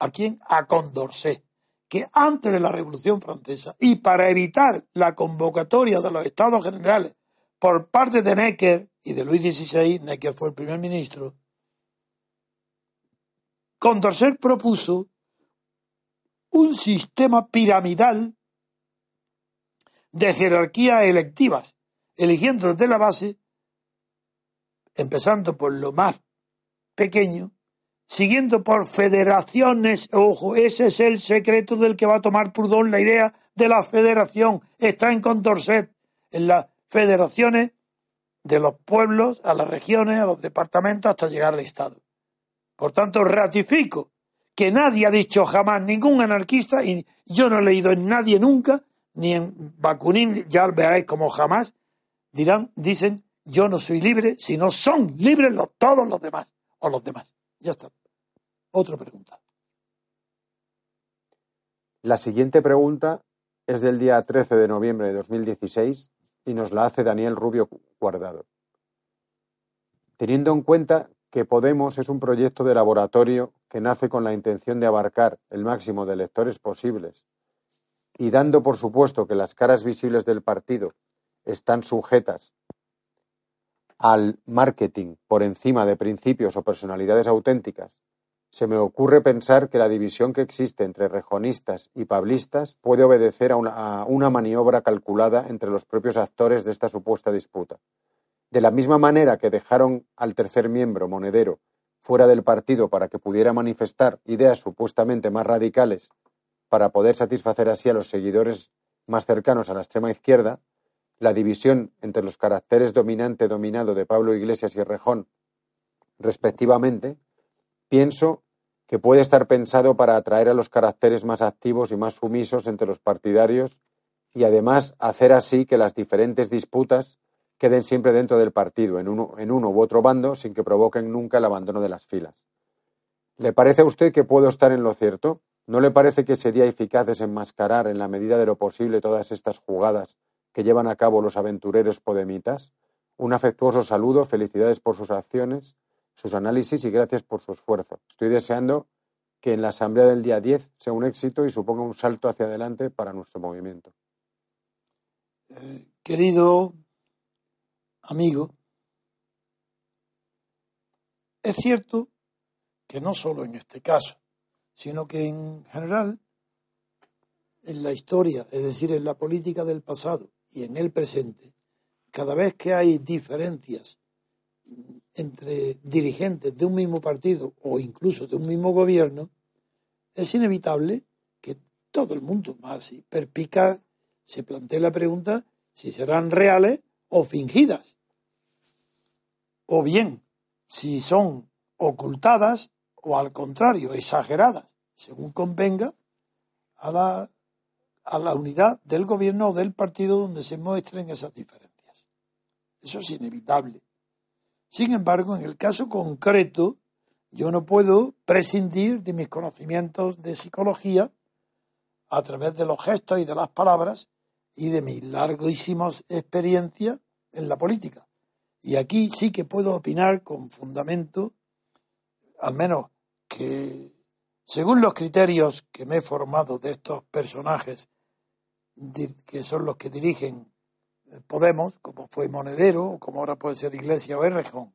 a quién? A Condorcet, que antes de la Revolución Francesa y para evitar la convocatoria de los estados generales por parte de Necker y de Luis XVI, Necker fue el primer ministro, Condorcet propuso un sistema piramidal de jerarquías electivas, eligiendo desde la base, empezando por lo más pequeño, siguiendo por federaciones. Ojo, ese es el secreto del que va a tomar Proudhon la idea de la federación. Está en Condorcet, en las federaciones de los pueblos, a las regiones, a los departamentos, hasta llegar al Estado. Por tanto, ratifico que nadie ha dicho jamás ningún anarquista, y yo no he leído en nadie nunca, ni en Bakunin, ya veréis como jamás, dirán, dicen, yo no soy libre, sino son libres los, todos los demás, o los demás. Ya está. Otra pregunta. La siguiente pregunta es del día 13 de noviembre de 2016 y nos la hace Daniel Rubio Guardado. Teniendo en cuenta que Podemos es un proyecto de laboratorio que nace con la intención de abarcar el máximo de electores posibles y dando por supuesto que las caras visibles del partido están sujetas al marketing por encima de principios o personalidades auténticas, se me ocurre pensar que la división que existe entre rejonistas y pablistas puede obedecer a una, a una, maniobra calculada entre los propios actores de esta supuesta disputa. De la misma manera que dejaron al tercer miembro, Monedero, fuera del partido para que pudiera manifestar ideas supuestamente más radicales para poder satisfacer así a los seguidores más cercanos a la extrema izquierda, la división entre los caracteres dominante-dominado de Pablo Iglesias y Rejón, respectivamente, pienso que puede estar pensado para atraer a los caracteres más activos y más sumisos entre los partidarios y además hacer así que las diferentes disputas queden siempre dentro del partido, en uno, en uno u otro bando, sin que provoquen nunca el abandono de las filas. ¿Le parece a usted que puedo estar en lo cierto? ¿No le parece que sería eficaz desenmascarar en la medida de lo posible todas estas jugadas que llevan a cabo los aventureros podemitas. Un afectuoso saludo, felicidades por sus acciones, sus análisis y gracias por su esfuerzo. Estoy deseando que en la asamblea del día 10 sea un éxito y suponga un salto hacia adelante para nuestro movimiento. Eh, querido amigo, es cierto que no solo en este caso, sino que en general en la historia, es decir, en la política del pasado y en el presente, cada vez que hay diferencias entre dirigentes de un mismo partido o incluso de un mismo gobierno, es inevitable que todo el mundo más perpica se plantee la pregunta si serán reales o fingidas. O bien, si son ocultadas o al contrario, exageradas, según convenga a la a la unidad del gobierno o del partido donde se muestren esas diferencias. Eso es inevitable. Sin embargo, en el caso concreto, yo no puedo prescindir de mis conocimientos de psicología a través de los gestos y de las palabras y de mis larguísimas experiencias en la política. Y aquí sí que puedo opinar con fundamento, al menos que según los criterios que me he formado de estos personajes que son los que dirigen eh, Podemos, como fue Monedero, o como ahora puede ser Iglesia o Errejón.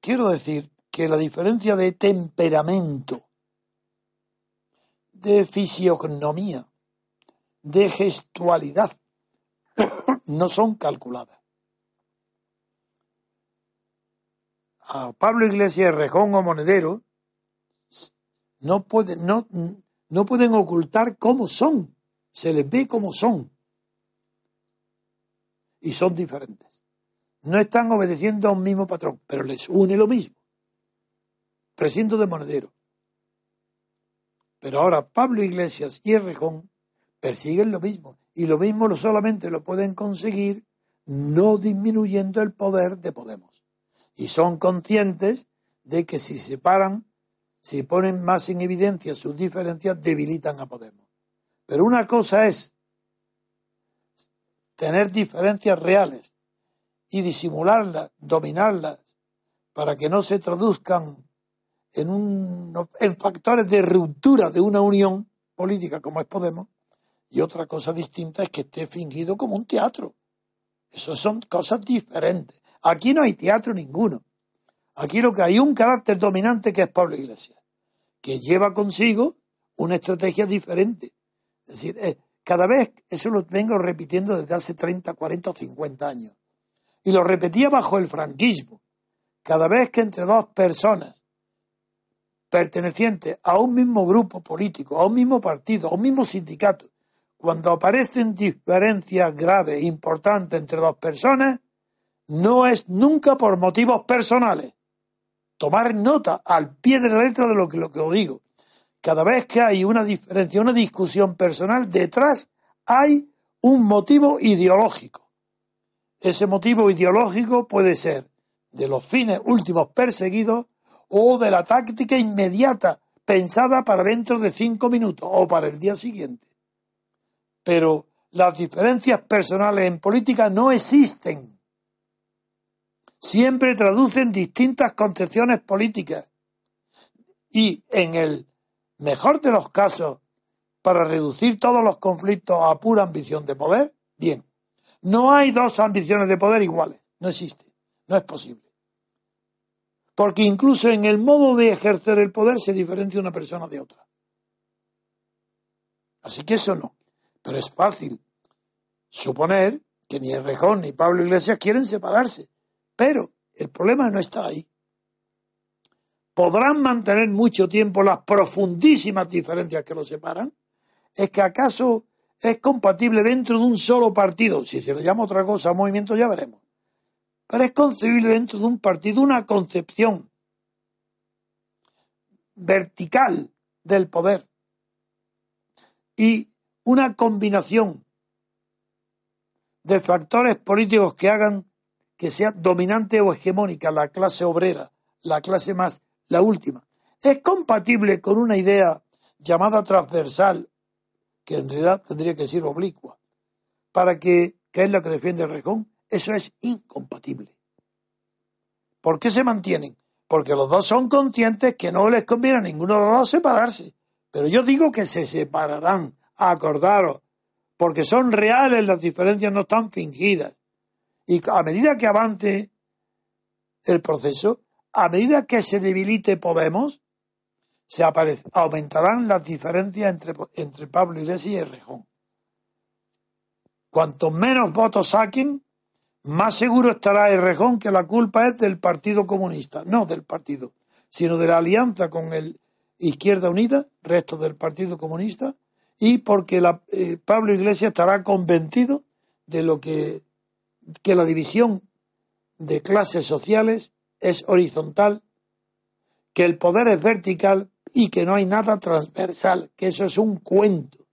Quiero decir que la diferencia de temperamento, de fisiognomía, de gestualidad, <coughs> no son calculadas. A Pablo Iglesias, Errejón o Monedero no, puede, no, no pueden ocultar cómo son, se les ve como son. Y son diferentes. No están obedeciendo a un mismo patrón, pero les une lo mismo. Presiento de monedero. Pero ahora Pablo Iglesias y Errejón persiguen lo mismo. Y lo mismo lo solamente lo pueden conseguir no disminuyendo el poder de Podemos. Y son conscientes de que si se paran si ponen más en evidencia sus diferencias, debilitan a Podemos. Pero una cosa es tener diferencias reales y disimularlas, dominarlas, para que no se traduzcan en, un, en factores de ruptura de una unión política como es Podemos, y otra cosa distinta es que esté fingido como un teatro. Eso son cosas diferentes. Aquí no hay teatro ninguno. Aquí lo que hay un carácter dominante que es Pablo Iglesias, que lleva consigo una estrategia diferente. Es decir, eh, cada vez, eso lo vengo repitiendo desde hace 30, 40 o 50 años. Y lo repetía bajo el franquismo. Cada vez que entre dos personas pertenecientes a un mismo grupo político, a un mismo partido, a un mismo sindicato, cuando aparecen diferencias graves, importantes entre dos personas, no es nunca por motivos personales. Tomar nota al pie de la letra de lo que, lo que digo. Cada vez que hay una diferencia, una discusión personal, detrás hay un motivo ideológico. Ese motivo ideológico puede ser de los fines últimos perseguidos o de la táctica inmediata pensada para dentro de cinco minutos o para el día siguiente. Pero las diferencias personales en política no existen. Siempre traducen distintas concepciones políticas. Y en el mejor de los casos, para reducir todos los conflictos a pura ambición de poder, bien. No hay dos ambiciones de poder iguales. No existe. No es posible. Porque incluso en el modo de ejercer el poder se diferencia una persona de otra. Así que eso no. Pero es fácil suponer que ni Errejón ni Pablo Iglesias quieren separarse. Pero el problema no está ahí. ¿Podrán mantener mucho tiempo las profundísimas diferencias que los separan? ¿Es que acaso es compatible dentro de un solo partido? Si se le llama otra cosa movimiento ya veremos. Pero es concebible dentro de un partido una concepción vertical del poder y una combinación de factores políticos que hagan que sea dominante o hegemónica la clase obrera, la clase más, la última. Es compatible con una idea llamada transversal, que en realidad tendría que ser oblicua, para que, que es lo que defiende el Rejón, eso es incompatible. ¿Por qué se mantienen? Porque los dos son conscientes que no les conviene a ninguno de los dos separarse. Pero yo digo que se separarán, acordaros, porque son reales, las diferencias no están fingidas. Y a medida que avance el proceso, a medida que se debilite Podemos, se aumentarán las diferencias entre, entre Pablo Iglesias y Rejón. Cuanto menos votos saquen, más seguro estará el rejón que la culpa es del Partido Comunista, no del partido, sino de la alianza con el Izquierda Unida, resto del Partido Comunista, y porque eh, Pablo Iglesias estará convencido de lo que, que la división de clases sociales es horizontal, que el poder es vertical y que no hay nada transversal, que eso es un cuento.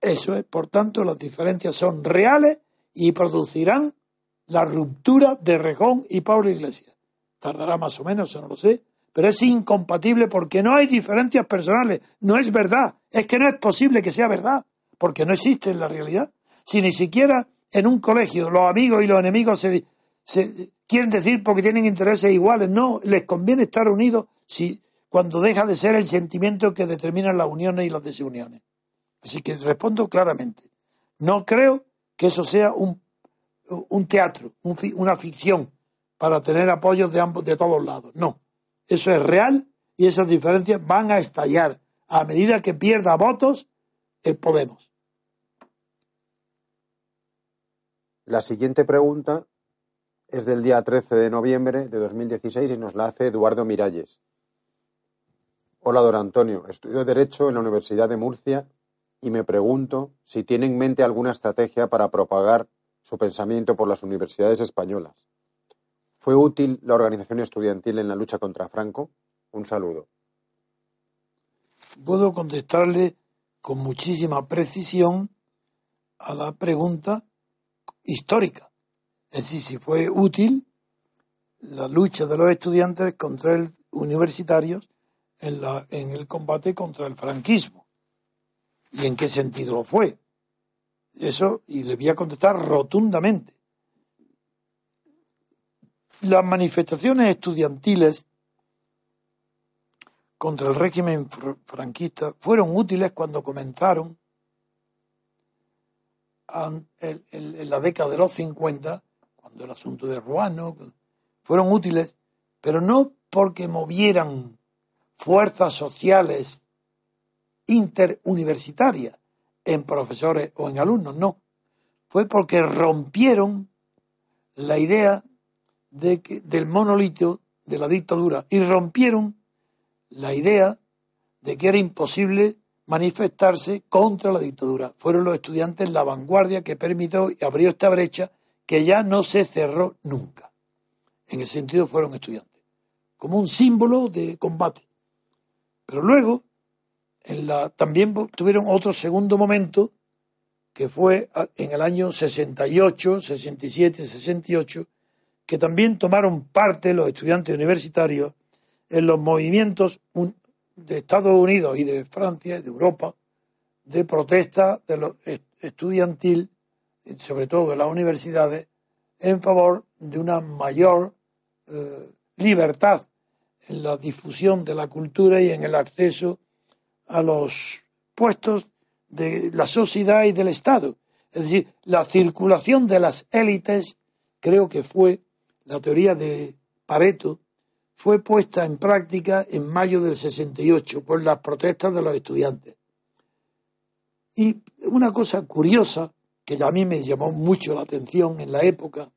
Eso es, por tanto, las diferencias son reales y producirán la ruptura de Rejón y Pablo Iglesias. Tardará más o menos, eso no lo sé, pero es incompatible porque no hay diferencias personales. No es verdad. Es que no es posible que sea verdad, porque no existe en la realidad. Si ni siquiera en un colegio los amigos y los enemigos se, quieren decir porque tienen intereses iguales, no, les conviene estar unidos si cuando deja de ser el sentimiento que determina las uniones y las desuniones. Así que respondo claramente. No creo que eso sea un, un teatro, una ficción para tener apoyos de ambos, de todos lados. No, eso es real y esas diferencias van a estallar a medida que pierda votos el Podemos. La siguiente pregunta es del día 13 de noviembre de 2016 y nos la hace Eduardo Miralles. Hola, don Antonio. Estudio Derecho en la Universidad de Murcia y me pregunto si tiene en mente alguna estrategia para propagar su pensamiento por las universidades españolas. ¿Fue útil la organización estudiantil en la lucha contra Franco? Un saludo. Puedo contestarle con muchísima precisión a la pregunta histórica. Es decir, si fue útil la lucha de los estudiantes contra el universitarios en, la, en el combate contra el franquismo y en qué sentido lo fue. Eso, y le voy a contestar rotundamente. Las manifestaciones estudiantiles contra el régimen franquista fueron útiles cuando comenzaron en la década de los 50, cuando el asunto de Ruano, fueron útiles, pero no porque movieran fuerzas sociales interuniversitaria en profesores o en alumnos, no. Fue porque rompieron la idea de que, del monolito de la dictadura y rompieron la idea de que era imposible manifestarse contra la dictadura. Fueron los estudiantes la vanguardia que permitió y abrió esta brecha que ya no se cerró nunca. En ese sentido fueron estudiantes, como un símbolo de combate. Pero luego también tuvieron otro segundo momento que fue en el año 68, 67, 68, que también tomaron parte los estudiantes universitarios en los movimientos de Estados Unidos y de Francia de Europa de protesta de los estudiantil, sobre todo de las universidades, en favor de una mayor eh, libertad en la difusión de la cultura y en el acceso a los puestos de la sociedad y del Estado. Es decir, la circulación de las élites, creo que fue la teoría de Pareto, fue puesta en práctica en mayo del 68 por las protestas de los estudiantes. Y una cosa curiosa que a mí me llamó mucho la atención en la época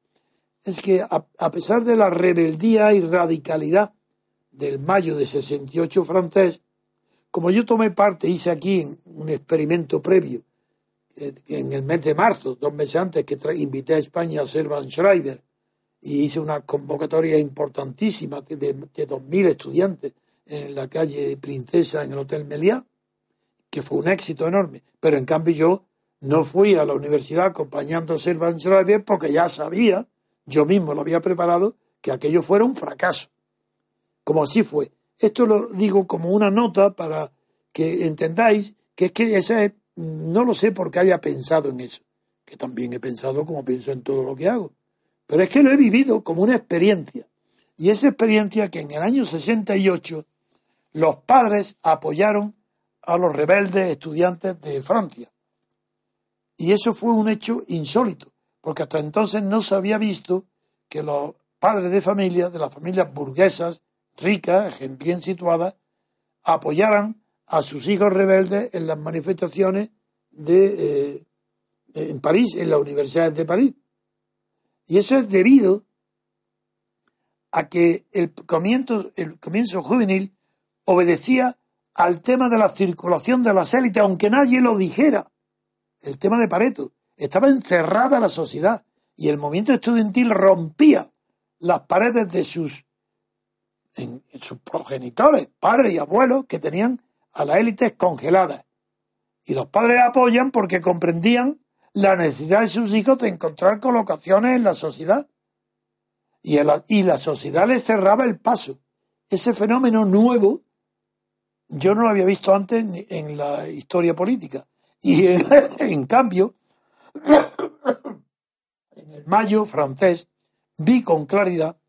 es que a, pesar de la rebeldía y radicalidad del mayo de 68 francés, como yo tomé parte, hice aquí un experimento previo eh, en el mes de marzo, dos meses antes que invité a España a Servan Schreiber y hice una convocatoria importantísima de, de, 2.000 estudiantes en la calle Princesa en el Hotel Meliá, que fue un éxito enorme. Pero en cambio yo no fui a la universidad acompañando a Servan Schreiber porque ya sabía, yo mismo lo había preparado, que aquello fuera un fracaso. Como así fue. Esto lo digo como una nota para que entendáis que es que esa no lo sé porque haya pensado en eso, que también he pensado como pienso en todo lo que hago, pero es que lo he vivido como una experiencia. Y esa experiencia que en el año 68 los padres apoyaron a los rebeldes estudiantes de Francia. Y eso fue un hecho insólito, porque hasta entonces no se había visto que los padres de familia, de las familias burguesas, ricas, bien situadas, apoyaran a sus hijos rebeldes en las manifestaciones de, eh, en París, en las universidades de París. Y eso es debido a que el comienzo, el comienzo juvenil obedecía al tema de la circulación de las élites, aunque nadie lo dijera. El tema de Pareto. Estaba encerrada la sociedad y el movimiento estudiantil rompía las paredes de sus, en, sus progenitores, padres y abuelos, que tenían a las élites congeladas. Y los padres apoyan porque comprendían la necesidad de sus hijos de encontrar colocaciones en la sociedad. Y, la sociedad les cerraba el paso. Ese fenómeno nuevo yo no lo había visto antes en la historia política. Y <laughs> en, cambio, <coughs> en el mayo francés vi con claridad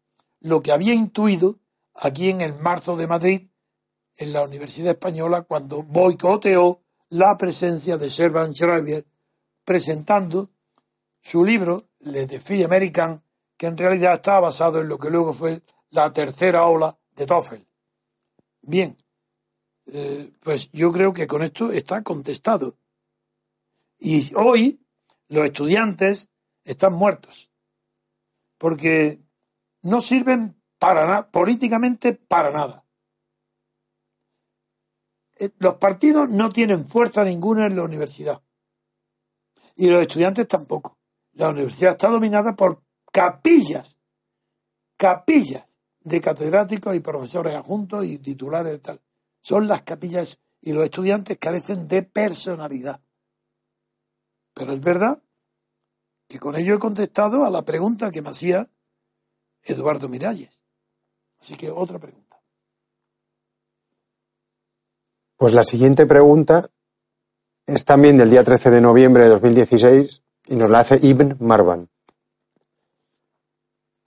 lo que había intuido aquí en el marzo de Madrid, en la Universidad Española, cuando boicoteó la presencia de Servan Schreiber presentando su libro Le Défi Américain, que en realidad estaba basado en lo que luego fue la tercera ola de Toffel. Bien, eh, pues yo creo que con esto está contestado. Y hoy los estudiantes están muertos, porque no sirven para nada, políticamente para nada. Eh, los partidos no tienen fuerza ninguna en la universidad. Y los estudiantes tampoco. La universidad está dominada por capillas, capillas de catedráticos y profesores adjuntos y titulares de tal. Son las capillas y los estudiantes carecen de personalidad. Pero es verdad que con ello he contestado a la pregunta que me hacía Eduardo Miralles. Así que otra pregunta. Pues la siguiente pregunta es también del día 13 de noviembre de 2016 y nos la hace Ibn Marwan.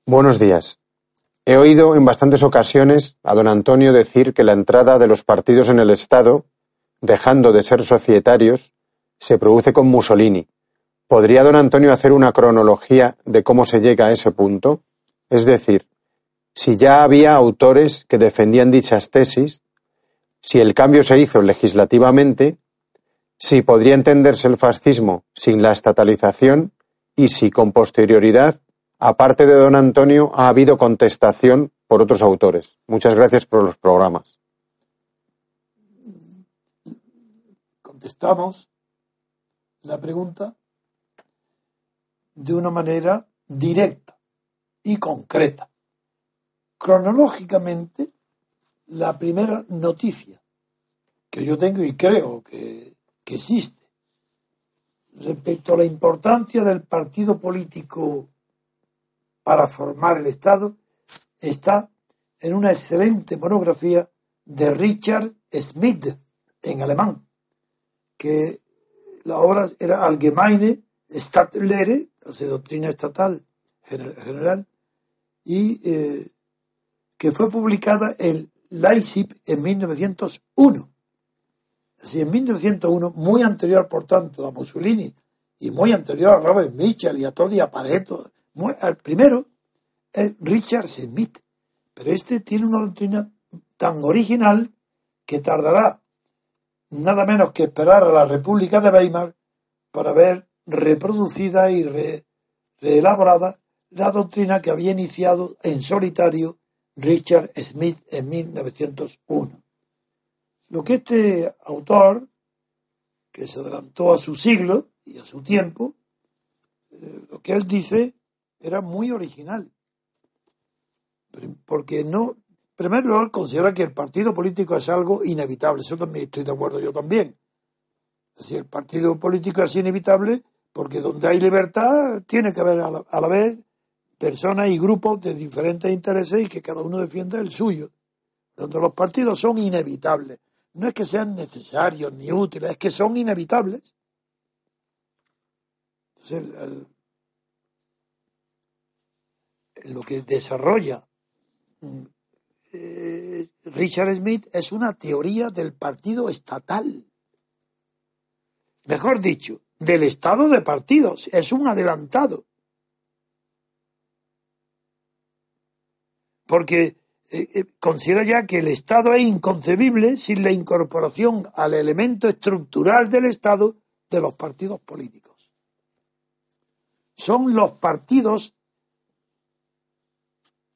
Buenos días. He oído en bastantes ocasiones a don Antonio decir que la entrada de los partidos en el Estado, dejando de ser societarios, se produce con Mussolini. ¿Podría don Antonio hacer una cronología de cómo se llega a ese punto? Es decir, si ya había autores que defendían dichas tesis, si el cambio se hizo legislativamente, si podría entenderse el fascismo sin la estatalización y si con posterioridad, aparte de don Antonio, ha habido contestación por otros autores. Muchas gracias por los programas. Contestamos la pregunta de una manera directa y concreta. Cronológicamente, la primera noticia que yo tengo y creo que existe respecto a la importancia del partido político para formar el Estado está en una excelente monografía de Richard Smith en alemán, que la obra era Allgemeine Staatlehre, o sea, doctrina estatal general, y eh, que fue publicada en Leipzig en 1901. Así, en 1901, muy anterior, por tanto, a Mussolini y muy anterior a Robert Mitchell y a Todi Pareto, al primero es Richard Smith, pero este tiene una doctrina tan original que tardará nada menos que esperar a la República de Weimar para ver reproducida y reelaborada la doctrina que había iniciado en solitario Richard Smith en 1901. Lo que este autor, que se adelantó a su siglo y a su tiempo, eh, lo que él dice era muy original. Porque no, primero él considera que el partido político es algo inevitable. Eso también estoy de acuerdo yo también. Si el partido político es inevitable, porque donde hay libertad tiene que haber a la vez personas y grupos de diferentes intereses y que cada uno defienda el suyo. Donde los partidos son inevitables. No es que sean necesarios ni útiles, es que son inevitables. Entonces, lo que desarrolla mm, eh, Richard Smith es una teoría del partido estatal. Mejor dicho, del estado de partidos. Es un adelantado. porque eh, eh, considera ya que el Estado es inconcebible sin la incorporación al elemento estructural del Estado de los partidos políticos. Son los partidos,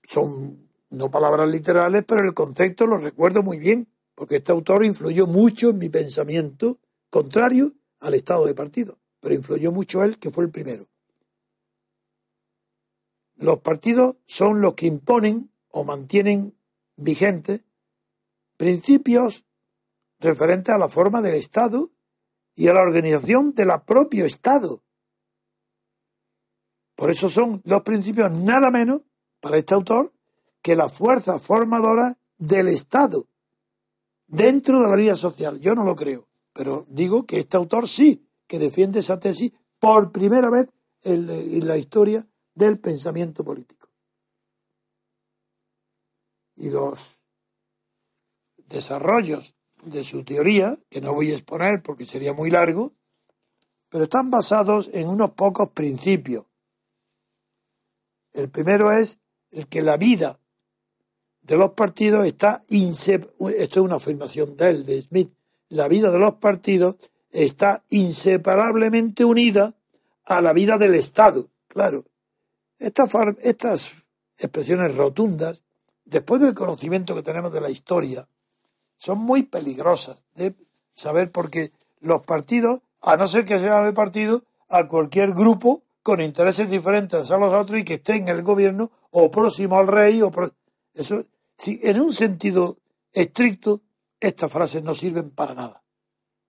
son no palabras literales, pero el concepto lo recuerdo muy bien, porque este autor influyó mucho en mi pensamiento contrario al Estado de partido, pero influyó mucho él, que fue el primero. Los partidos son los que imponen o mantienen vigentes principios referentes a la forma del Estado y a la organización del propio Estado. Por eso son los principios nada menos, para este autor, que la fuerza formadora del Estado dentro de la vida social. Yo no lo creo, pero digo que este autor sí, que defiende esa tesis por primera vez en la historia del pensamiento político y los desarrollos de su teoría, que no voy a exponer porque sería muy largo, pero están basados en unos pocos principios. El primero es el que la vida de los partidos está esto es una afirmación de él, de Smith, la vida de los partidos está inseparablemente unida a la vida del Estado. Claro, estas, estas expresiones rotundas después del conocimiento que tenemos de la historia, son muy peligrosas de saber porque los partidos, a no ser que sean el partido, a cualquier grupo con intereses diferentes a los otros y que esté en el gobierno o próximo al rey o eso si en un sentido estricto estas frases no sirven para nada.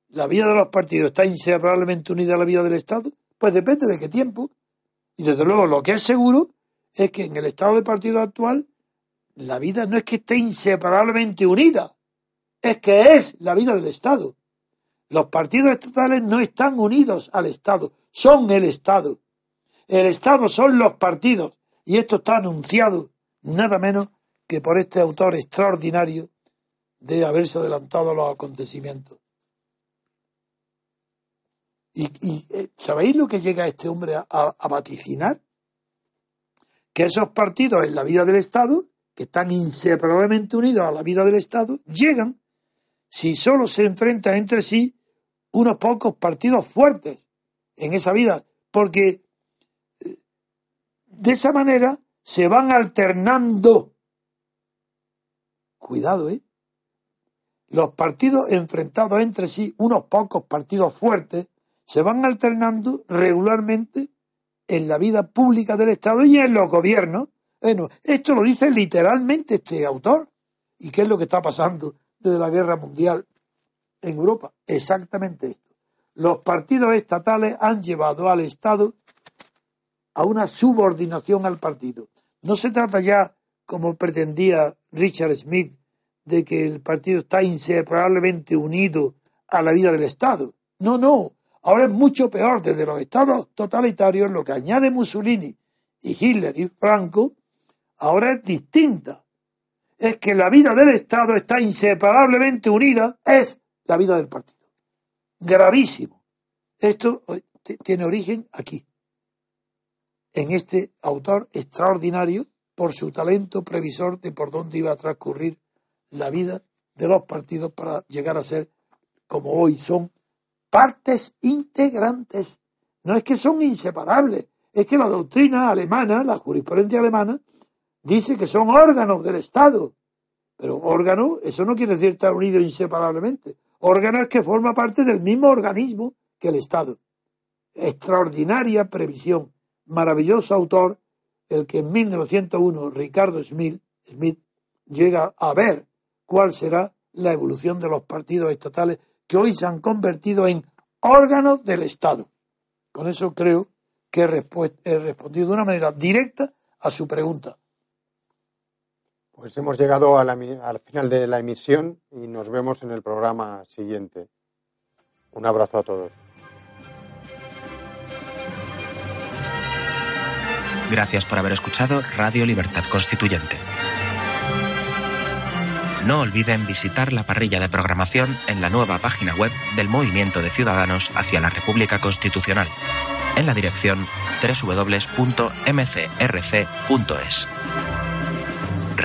La vida de los partidos está inseparablemente unida a la vida del Estado, pues depende de qué tiempo. Y desde luego lo que es seguro es que en el estado de partido actual la vida no es que esté inseparablemente unida, es que es la vida del Estado. Los partidos estatales no están unidos al Estado, son el Estado. El Estado son los partidos. Y esto está anunciado nada menos que por este autor extraordinario de haberse adelantado a los acontecimientos. ¿Y, eh, sabéis lo que llega este hombre a, a vaticinar? Que esos partidos en la vida del Estado que están inseparablemente unidos a la vida del Estado, llegan, si solo se enfrentan entre sí, unos pocos partidos fuertes en esa vida, porque eh, de esa manera se van alternando. Cuidado, ¿eh? Los partidos enfrentados entre sí, unos pocos partidos fuertes, se van alternando regularmente en la vida pública del Estado y en los gobiernos bueno, esto lo dice literalmente este autor. ¿Y qué es lo que está pasando desde la guerra mundial en Europa? Exactamente esto. Los partidos estatales han llevado al Estado a una subordinación al partido. No se trata ya, como pretendía Richard Smith de que el partido está inseparablemente unido a la vida del Estado. No, no. Ahora es mucho peor. Desde los estados totalitarios, lo que añade Mussolini y Hitler y Franco, ahora es distinta. Es que la vida del Estado está inseparablemente unida, es la vida del partido. Gravísimo. Esto tiene origen aquí, en este autor extraordinario por su talento previsor de por dónde iba a transcurrir la vida de los partidos para llegar a ser como hoy son partes integrantes. No es que son inseparables, es que la doctrina alemana, la jurisprudencia alemana, dice que son órganos del Estado. Pero órgano, eso no quiere decir estar unido inseparablemente. Órgano es que forma parte del mismo organismo que el Estado. Extraordinaria previsión. Maravilloso autor, el que en 1901 Ricardo Smith, Smith llega a ver cuál será la evolución de los partidos estatales que hoy se han convertido en órganos del Estado. Con eso creo que he, respondido de una manera directa a su pregunta. Pues hemos llegado al final de la emisión y nos vemos en el programa siguiente. Un abrazo a todos. Gracias por haber escuchado Radio Libertad Constituyente. No olviden visitar la parrilla de programación en la nueva página web del Movimiento de Ciudadanos hacia la República Constitucional, en la dirección www.mcrc.es.